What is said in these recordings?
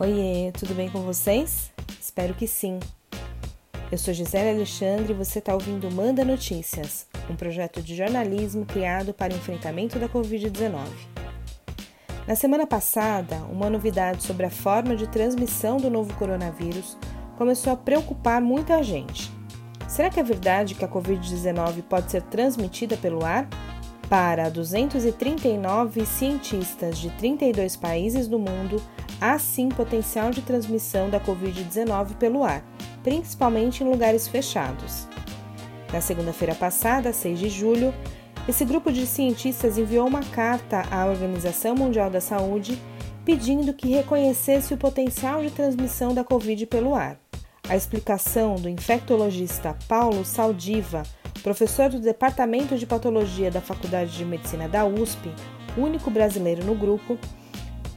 Oiê, tudo bem com vocês? Espero que sim. Eu sou Gisele Alexandre e você está ouvindo Manda Notícias, um projeto de jornalismo criado para o enfrentamento da Covid-19. Na semana passada, uma novidade sobre a forma de transmissão do novo coronavírus começou a preocupar muita gente. Será que é verdade que a Covid-19 pode ser transmitida pelo ar? Para 239 cientistas de 32 países do mundo, há sim potencial de transmissão da Covid-19 pelo ar, principalmente em lugares fechados. Na segunda-feira passada, 6 de julho, esse grupo de cientistas enviou uma carta à Organização Mundial da Saúde pedindo que reconhecesse o potencial de transmissão da Covid pelo ar. A explicação do infectologista Paulo Saldiva, professor do Departamento de Patologia da Faculdade de Medicina da USP, único brasileiro no grupo,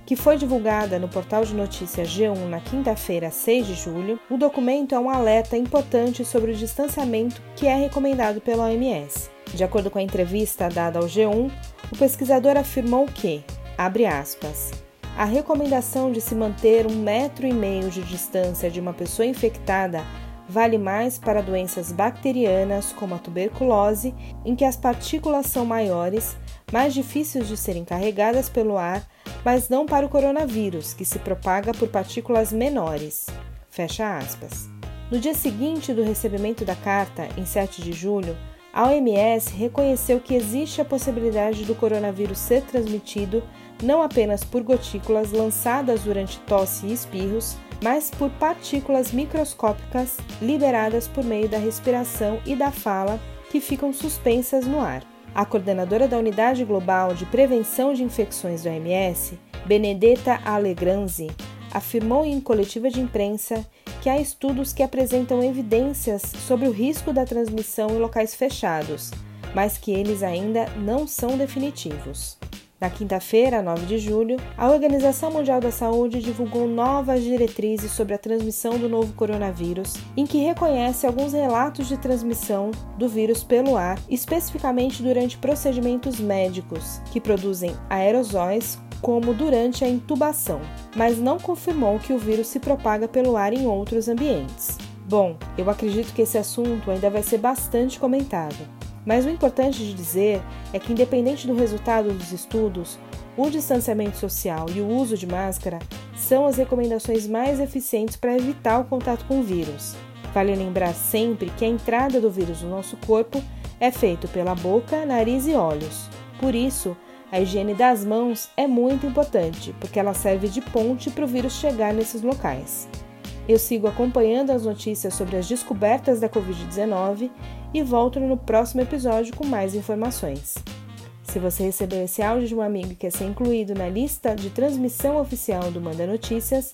que foi divulgada no portal de notícias G1 na quinta-feira, 6 de julho, o documento é um alerta importante sobre o distanciamento que é recomendado pela OMS. De acordo com a entrevista dada ao G1, o pesquisador afirmou que, abre aspas, a recomendação de se manter um metro e meio de distância de uma pessoa infectada vale mais para doenças bacterianas como a tuberculose, em que as partículas são maiores, mais difíceis de serem carregadas pelo ar mas não para o coronavírus, que se propaga por partículas menores. Fecha aspas. No dia seguinte do recebimento da carta, em 7 de julho, a OMS reconheceu que existe a possibilidade do coronavírus ser transmitido não apenas por gotículas lançadas durante tosse e espirros, mas por partículas microscópicas liberadas por meio da respiração e da fala que ficam suspensas no ar. A coordenadora da Unidade Global de Prevenção de Infecções do OMS, Benedetta Allegranzi, afirmou em coletiva de imprensa que há estudos que apresentam evidências sobre o risco da transmissão em locais fechados, mas que eles ainda não são definitivos. Na quinta-feira, 9 de julho, a Organização Mundial da Saúde divulgou novas diretrizes sobre a transmissão do novo coronavírus, em que reconhece alguns relatos de transmissão do vírus pelo ar, especificamente durante procedimentos médicos que produzem aerosóis como durante a intubação, mas não confirmou que o vírus se propaga pelo ar em outros ambientes. Bom, eu acredito que esse assunto ainda vai ser bastante comentado. Mas o importante de dizer é que, independente do resultado dos estudos, o distanciamento social e o uso de máscara são as recomendações mais eficientes para evitar o contato com o vírus. Vale lembrar sempre que a entrada do vírus no nosso corpo é feita pela boca, nariz e olhos. Por isso, a higiene das mãos é muito importante, porque ela serve de ponte para o vírus chegar nesses locais. Eu sigo acompanhando as notícias sobre as descobertas da Covid-19 e volto no próximo episódio com mais informações. Se você recebeu esse áudio de um amigo que quer ser incluído na lista de transmissão oficial do Manda Notícias,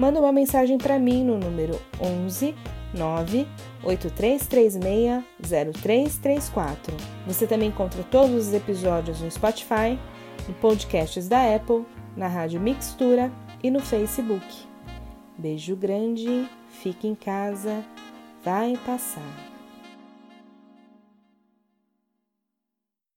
manda uma mensagem para mim no número 11 9 8336 0334. Você também encontra todos os episódios no Spotify, no podcasts da Apple, na Rádio Mixtura e no Facebook. Beijo grande, fique em casa, vai passar.